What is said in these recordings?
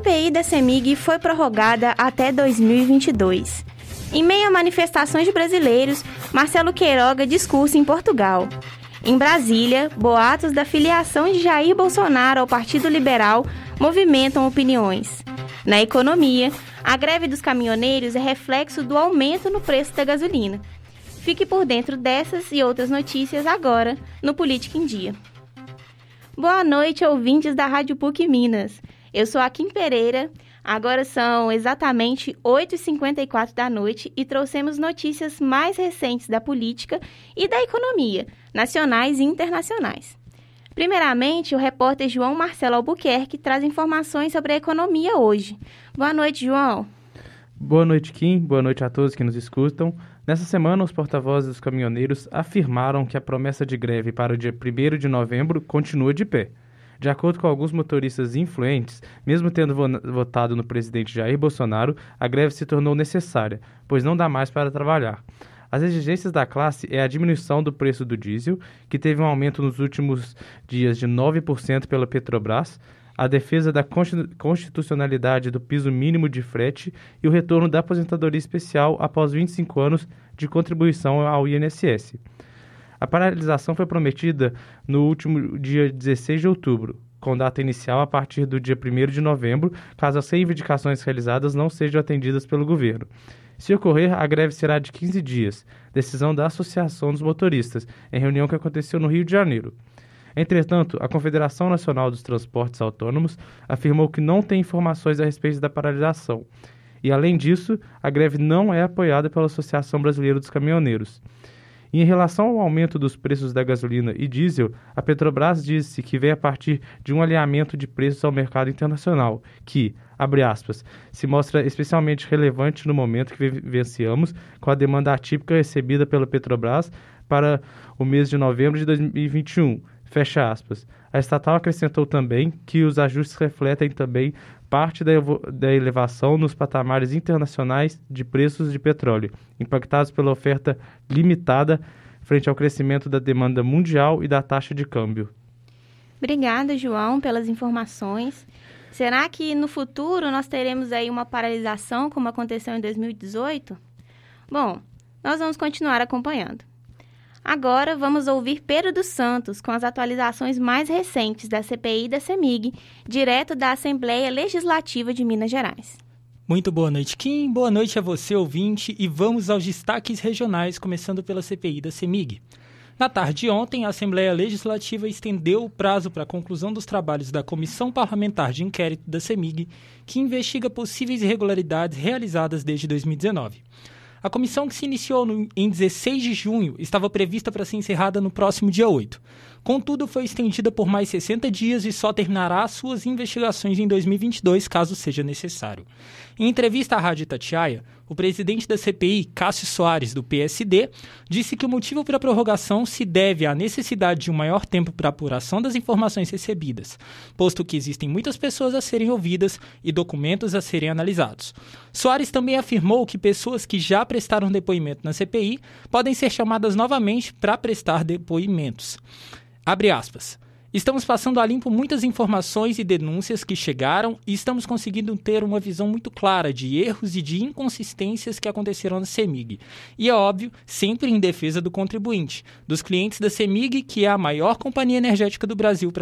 CPI da CEMIG foi prorrogada até 2022. Em meio a manifestações de brasileiros, Marcelo Queiroga discursa em Portugal. Em Brasília, boatos da filiação de Jair Bolsonaro ao Partido Liberal movimentam opiniões. Na economia, a greve dos caminhoneiros é reflexo do aumento no preço da gasolina. Fique por dentro dessas e outras notícias agora no Política em Dia. Boa noite, ouvintes da Rádio PUC Minas. Eu sou a Kim Pereira. Agora são exatamente 8h54 da noite e trouxemos notícias mais recentes da política e da economia, nacionais e internacionais. Primeiramente, o repórter João Marcelo Albuquerque traz informações sobre a economia hoje. Boa noite, João. Boa noite, Kim. Boa noite a todos que nos escutam. Nessa semana, os porta-vozes dos caminhoneiros afirmaram que a promessa de greve para o dia 1 de novembro continua de pé. De acordo com alguns motoristas influentes, mesmo tendo votado no presidente Jair Bolsonaro, a greve se tornou necessária, pois não dá mais para trabalhar. As exigências da classe é a diminuição do preço do diesel, que teve um aumento nos últimos dias de 9% pela Petrobras, a defesa da constitucionalidade do piso mínimo de frete e o retorno da aposentadoria especial após 25 anos de contribuição ao INSS. A paralisação foi prometida no último dia 16 de outubro, com data inicial a partir do dia 1 de novembro, caso as reivindicações realizadas não sejam atendidas pelo governo. Se ocorrer, a greve será de 15 dias, decisão da Associação dos Motoristas, em reunião que aconteceu no Rio de Janeiro. Entretanto, a Confederação Nacional dos Transportes Autônomos afirmou que não tem informações a respeito da paralisação. E, além disso, a greve não é apoiada pela Associação Brasileira dos Caminhoneiros. Em relação ao aumento dos preços da gasolina e diesel, a Petrobras disse que vem a partir de um alinhamento de preços ao mercado internacional, que, abre aspas, se mostra especialmente relevante no momento que vivenciamos com a demanda atípica recebida pela Petrobras para o mês de novembro de 2021 Fecha aspas. A estatal acrescentou também que os ajustes refletem também parte da, da elevação nos patamares internacionais de preços de petróleo, impactados pela oferta limitada frente ao crescimento da demanda mundial e da taxa de câmbio. Obrigada, João, pelas informações. Será que no futuro nós teremos aí uma paralisação como aconteceu em 2018? Bom, nós vamos continuar acompanhando. Agora vamos ouvir Pedro dos Santos com as atualizações mais recentes da CPI da CEMIG, direto da Assembleia Legislativa de Minas Gerais. Muito boa noite, Kim. Boa noite a você, ouvinte, e vamos aos destaques regionais, começando pela CPI da CEMIG. Na tarde de ontem, a Assembleia Legislativa estendeu o prazo para a conclusão dos trabalhos da Comissão Parlamentar de Inquérito da CEMIG, que investiga possíveis irregularidades realizadas desde 2019. A comissão que se iniciou no, em 16 de junho estava prevista para ser encerrada no próximo dia 8. Contudo, foi estendida por mais 60 dias e só terminará suas investigações em 2022, caso seja necessário. Em entrevista à Rádio Tatiaia, o presidente da CPI, Cássio Soares, do PSD, disse que o motivo para a prorrogação se deve à necessidade de um maior tempo para apuração das informações recebidas, posto que existem muitas pessoas a serem ouvidas e documentos a serem analisados. Soares também afirmou que pessoas que já prestaram depoimento na CPI podem ser chamadas novamente para prestar depoimentos. Abre aspas. Estamos passando a limpo muitas informações e denúncias que chegaram e estamos conseguindo ter uma visão muito clara de erros e de inconsistências que aconteceram na CEMIG. E é óbvio, sempre em defesa do contribuinte, dos clientes da CEMIG, que é a maior companhia energética do Brasil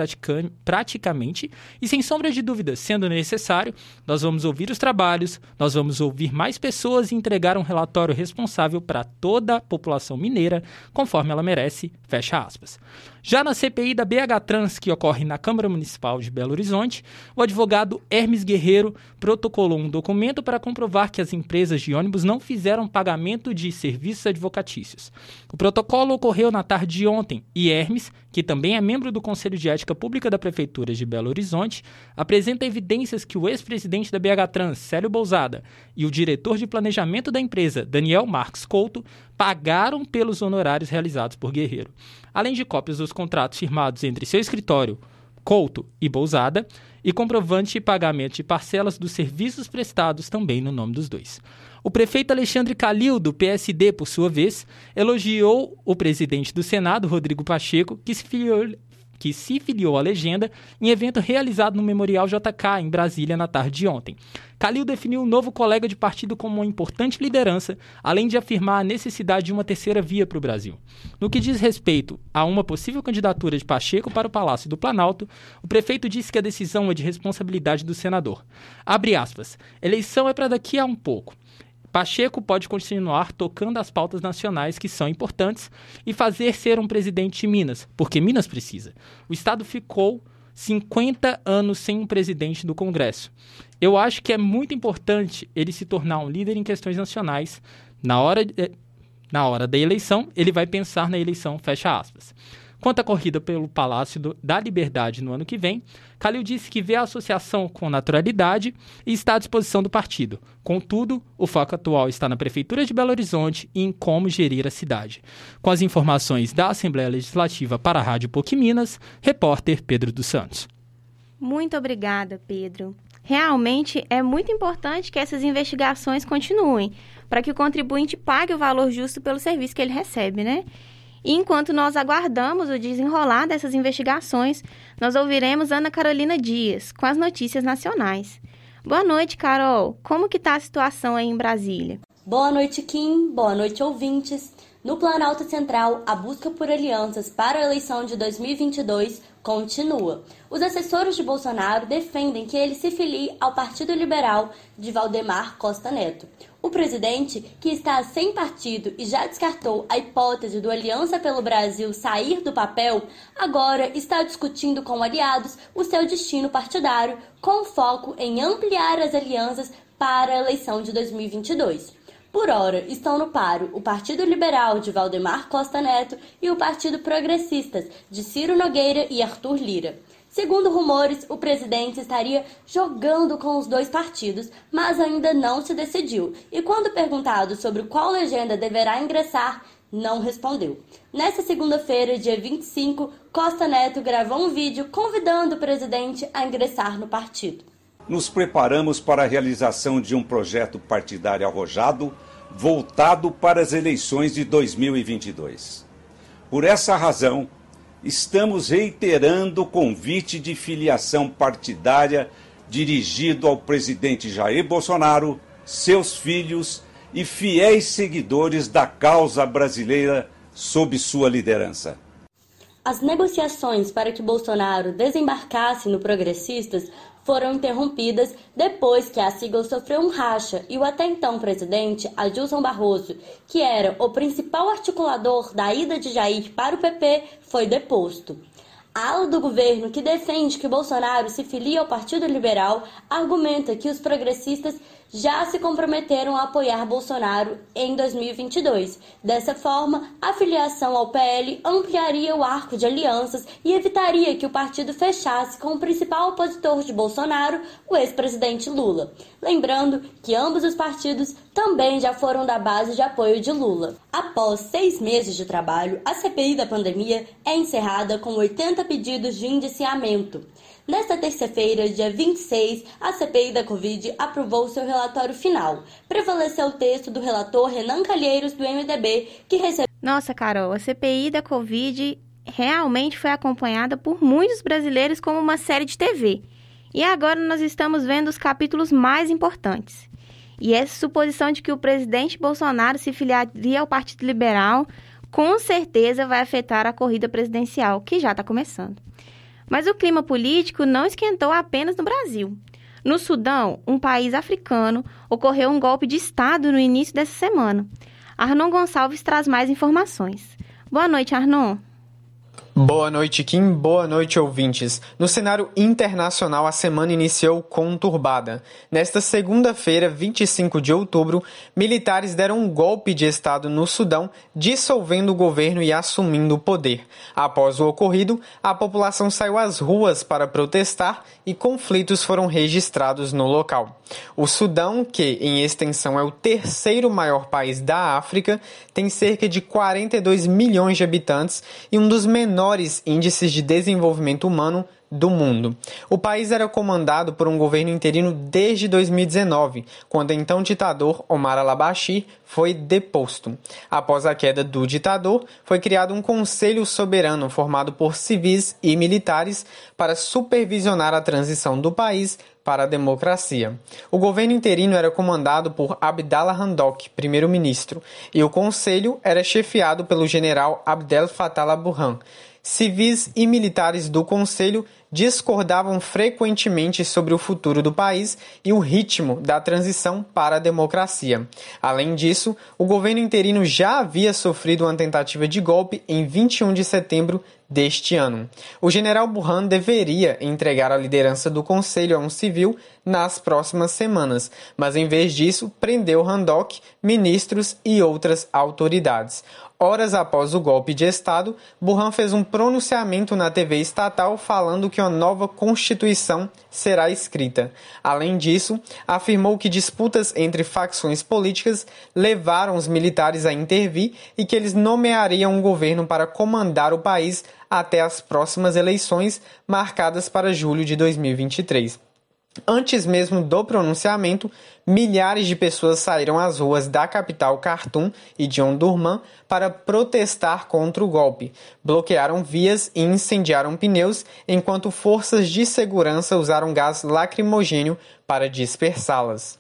praticamente, e sem sombra de dúvida, sendo necessário, nós vamos ouvir os trabalhos, nós vamos ouvir mais pessoas e entregar um relatório responsável para toda a população mineira, conforme ela merece, fecha aspas. Já na CPI da BH Trans, que ocorre na Câmara Municipal de Belo Horizonte, o advogado Hermes Guerreiro protocolou um documento para comprovar que as empresas de ônibus não fizeram pagamento de serviços advocatícios. O protocolo ocorreu na tarde de ontem e Hermes, que também é membro do Conselho de Ética Pública da Prefeitura de Belo Horizonte, apresenta evidências que o ex-presidente da BH Trans, Célio Bousada, e o diretor de planejamento da empresa, Daniel Marques Couto, pagaram pelos honorários realizados por Guerreiro além de cópias dos contratos firmados entre seu escritório, Couto e Bousada, e comprovante de pagamento de parcelas dos serviços prestados também no nome dos dois. O prefeito Alexandre Calil, do PSD, por sua vez, elogiou o presidente do Senado, Rodrigo Pacheco, que se filiou, que se filiou à legenda em evento realizado no Memorial JK, em Brasília, na tarde de ontem. Calil definiu o novo colega de partido como uma importante liderança, além de afirmar a necessidade de uma terceira via para o Brasil. No que diz respeito a uma possível candidatura de Pacheco para o Palácio do Planalto, o prefeito disse que a decisão é de responsabilidade do senador. Abre aspas. Eleição é para daqui a um pouco. Pacheco pode continuar tocando as pautas nacionais que são importantes e fazer ser um presidente de Minas, porque Minas precisa. O Estado ficou 50 anos sem um presidente do Congresso. Eu acho que é muito importante ele se tornar um líder em questões nacionais. Na hora, na hora da eleição, ele vai pensar na eleição, fecha aspas. Quanto à corrida pelo Palácio do, da Liberdade no ano que vem, Calil disse que vê a associação com naturalidade e está à disposição do partido. Contudo, o foco atual está na Prefeitura de Belo Horizonte e em como gerir a cidade. Com as informações da Assembleia Legislativa para a Rádio PUC Minas, repórter Pedro dos Santos. Muito obrigada, Pedro. Realmente é muito importante que essas investigações continuem, para que o contribuinte pague o valor justo pelo serviço que ele recebe, né? E enquanto nós aguardamos o desenrolar dessas investigações, nós ouviremos Ana Carolina Dias com as notícias nacionais. Boa noite, Carol. Como que está a situação aí em Brasília? Boa noite, Kim. Boa noite, ouvintes. No Planalto Central, a busca por alianças para a eleição de 2022 continua. Os assessores de Bolsonaro defendem que ele se filie ao Partido Liberal de Valdemar Costa Neto. O presidente, que está sem partido e já descartou a hipótese do Aliança pelo Brasil sair do papel, agora está discutindo com aliados o seu destino partidário, com foco em ampliar as alianças para a eleição de 2022. Por hora, estão no paro o Partido Liberal de Valdemar Costa Neto e o Partido Progressistas de Ciro Nogueira e Arthur Lira. Segundo rumores, o presidente estaria jogando com os dois partidos, mas ainda não se decidiu. E quando perguntado sobre qual legenda deverá ingressar, não respondeu. Nesta segunda-feira, dia 25, Costa Neto gravou um vídeo convidando o presidente a ingressar no partido nos preparamos para a realização de um projeto partidário arrojado voltado para as eleições de 2022. Por essa razão, estamos reiterando o convite de filiação partidária dirigido ao presidente Jair Bolsonaro, seus filhos e fiéis seguidores da causa brasileira sob sua liderança. As negociações para que Bolsonaro desembarcasse no Progressistas foram interrompidas depois que a sigla sofreu um racha e o até então presidente Adilson Barroso, que era o principal articulador da ida de Jair para o PP, foi deposto. A ala do governo que defende que Bolsonaro se filie ao Partido Liberal argumenta que os progressistas já se comprometeram a apoiar Bolsonaro em 2022. Dessa forma, a filiação ao PL ampliaria o arco de alianças e evitaria que o partido fechasse com o principal opositor de Bolsonaro, o ex-presidente Lula. Lembrando que ambos os partidos também já foram da base de apoio de Lula. Após seis meses de trabalho, a CPI da pandemia é encerrada com 80 pedidos de indiciamento. Nesta terça-feira, dia 26, a CPI da Covid aprovou seu relatório final. Prevaleceu o texto do relator Renan Calheiros, do MDB, que recebeu. Nossa, Carol, a CPI da Covid realmente foi acompanhada por muitos brasileiros como uma série de TV. E agora nós estamos vendo os capítulos mais importantes. E essa suposição de que o presidente Bolsonaro se filiaria ao Partido Liberal com certeza vai afetar a corrida presidencial, que já está começando. Mas o clima político não esquentou apenas no Brasil. No Sudão, um país africano, ocorreu um golpe de Estado no início dessa semana. Arnon Gonçalves traz mais informações. Boa noite, Arnon. Boa noite, Kim. Boa noite, ouvintes. No cenário internacional, a semana iniciou conturbada. Nesta segunda-feira, 25 de outubro, militares deram um golpe de Estado no Sudão, dissolvendo o governo e assumindo o poder. Após o ocorrido, a população saiu às ruas para protestar e conflitos foram registrados no local. O Sudão, que em extensão é o terceiro maior país da África, tem cerca de 42 milhões de habitantes e um dos menores menores índices de desenvolvimento humano do mundo. O país era comandado por um governo interino desde 2019, quando então ditador Omar al-Bashir foi deposto. Após a queda do ditador, foi criado um conselho soberano formado por civis e militares para supervisionar a transição do país para a democracia. O governo interino era comandado por Abdallah Hamdok, primeiro-ministro, e o conselho era chefiado pelo general Abdel Fattah al-Burhan. Civis e militares do conselho discordavam frequentemente sobre o futuro do país e o ritmo da transição para a democracia. Além disso, o governo interino já havia sofrido uma tentativa de golpe em 21 de setembro deste ano. O general Burhan deveria entregar a liderança do conselho a um civil nas próximas semanas, mas em vez disso, prendeu Handok, ministros e outras autoridades. Horas após o golpe de Estado, Burhan fez um pronunciamento na TV estatal falando que uma nova Constituição será escrita. Além disso, afirmou que disputas entre facções políticas levaram os militares a intervir e que eles nomeariam um governo para comandar o país até as próximas eleições marcadas para julho de 2023. Antes mesmo do pronunciamento, milhares de pessoas saíram às ruas da capital Khartoum e de Omdurman para protestar contra o golpe. Bloquearam vias e incendiaram pneus, enquanto forças de segurança usaram gás lacrimogênio para dispersá-las.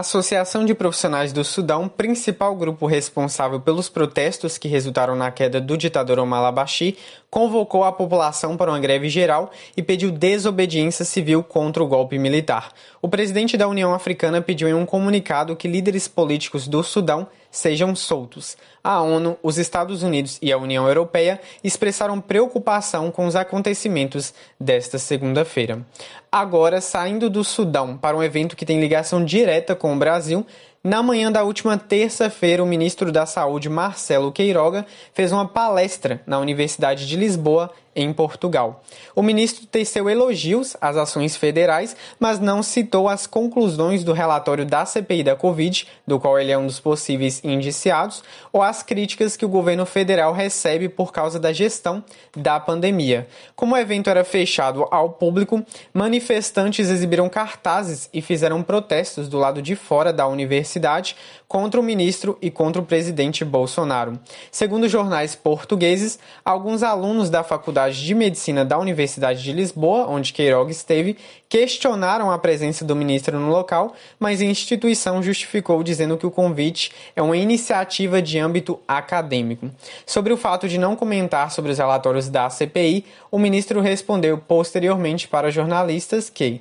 A Associação de Profissionais do Sudão, principal grupo responsável pelos protestos que resultaram na queda do ditador Omar al-Bashir, convocou a população para uma greve geral e pediu desobediência civil contra o golpe militar. O presidente da União Africana pediu em um comunicado que líderes políticos do Sudão sejam soltos. A ONU, os Estados Unidos e a União Europeia expressaram preocupação com os acontecimentos desta segunda-feira. Agora, saindo do Sudão para um evento que tem ligação direta com o Brasil, na manhã da última terça-feira, o ministro da Saúde, Marcelo Queiroga, fez uma palestra na Universidade de Lisboa em Portugal. O ministro teceu elogios às ações federais, mas não citou as conclusões do relatório da CPI da Covid, do qual ele é um dos possíveis indiciados, ou as críticas que o governo federal recebe por causa da gestão da pandemia. Como o evento era fechado ao público, manifestantes exibiram cartazes e fizeram protestos do lado de fora da universidade contra o ministro e contra o presidente Bolsonaro. Segundo jornais portugueses, alguns alunos da Faculdade de Medicina da Universidade de Lisboa, onde Queiroga esteve, questionaram a presença do ministro no local, mas a instituição justificou dizendo que o convite é uma iniciativa de âmbito acadêmico. Sobre o fato de não comentar sobre os relatórios da CPI, o ministro respondeu posteriormente para jornalistas que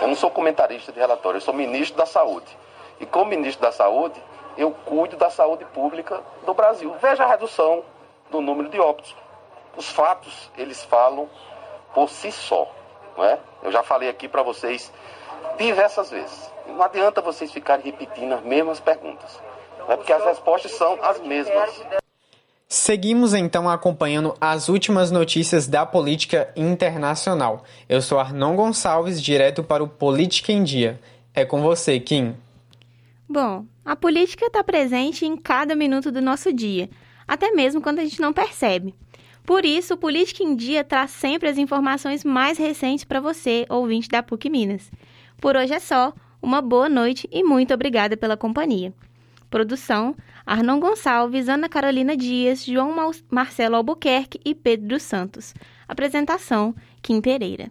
eu não sou comentarista de relatório, eu sou ministro da Saúde. E como ministro da Saúde, eu cuido da saúde pública do Brasil. Veja a redução do número de óbitos. Os fatos, eles falam por si só. Não é? Eu já falei aqui para vocês diversas vezes. Não adianta vocês ficarem repetindo as mesmas perguntas. Não é? Porque as respostas são as mesmas. Seguimos então acompanhando as últimas notícias da política internacional. Eu sou Arnon Gonçalves, direto para o Política em Dia. É com você, Kim. Bom, a política está presente em cada minuto do nosso dia, até mesmo quando a gente não percebe. Por isso, o Política em Dia traz sempre as informações mais recentes para você, ouvinte da PUC Minas. Por hoje é só, uma boa noite e muito obrigada pela companhia. Produção: Arnon Gonçalves, Ana Carolina Dias, João Marcelo Albuquerque e Pedro Santos. Apresentação: Kim Pereira.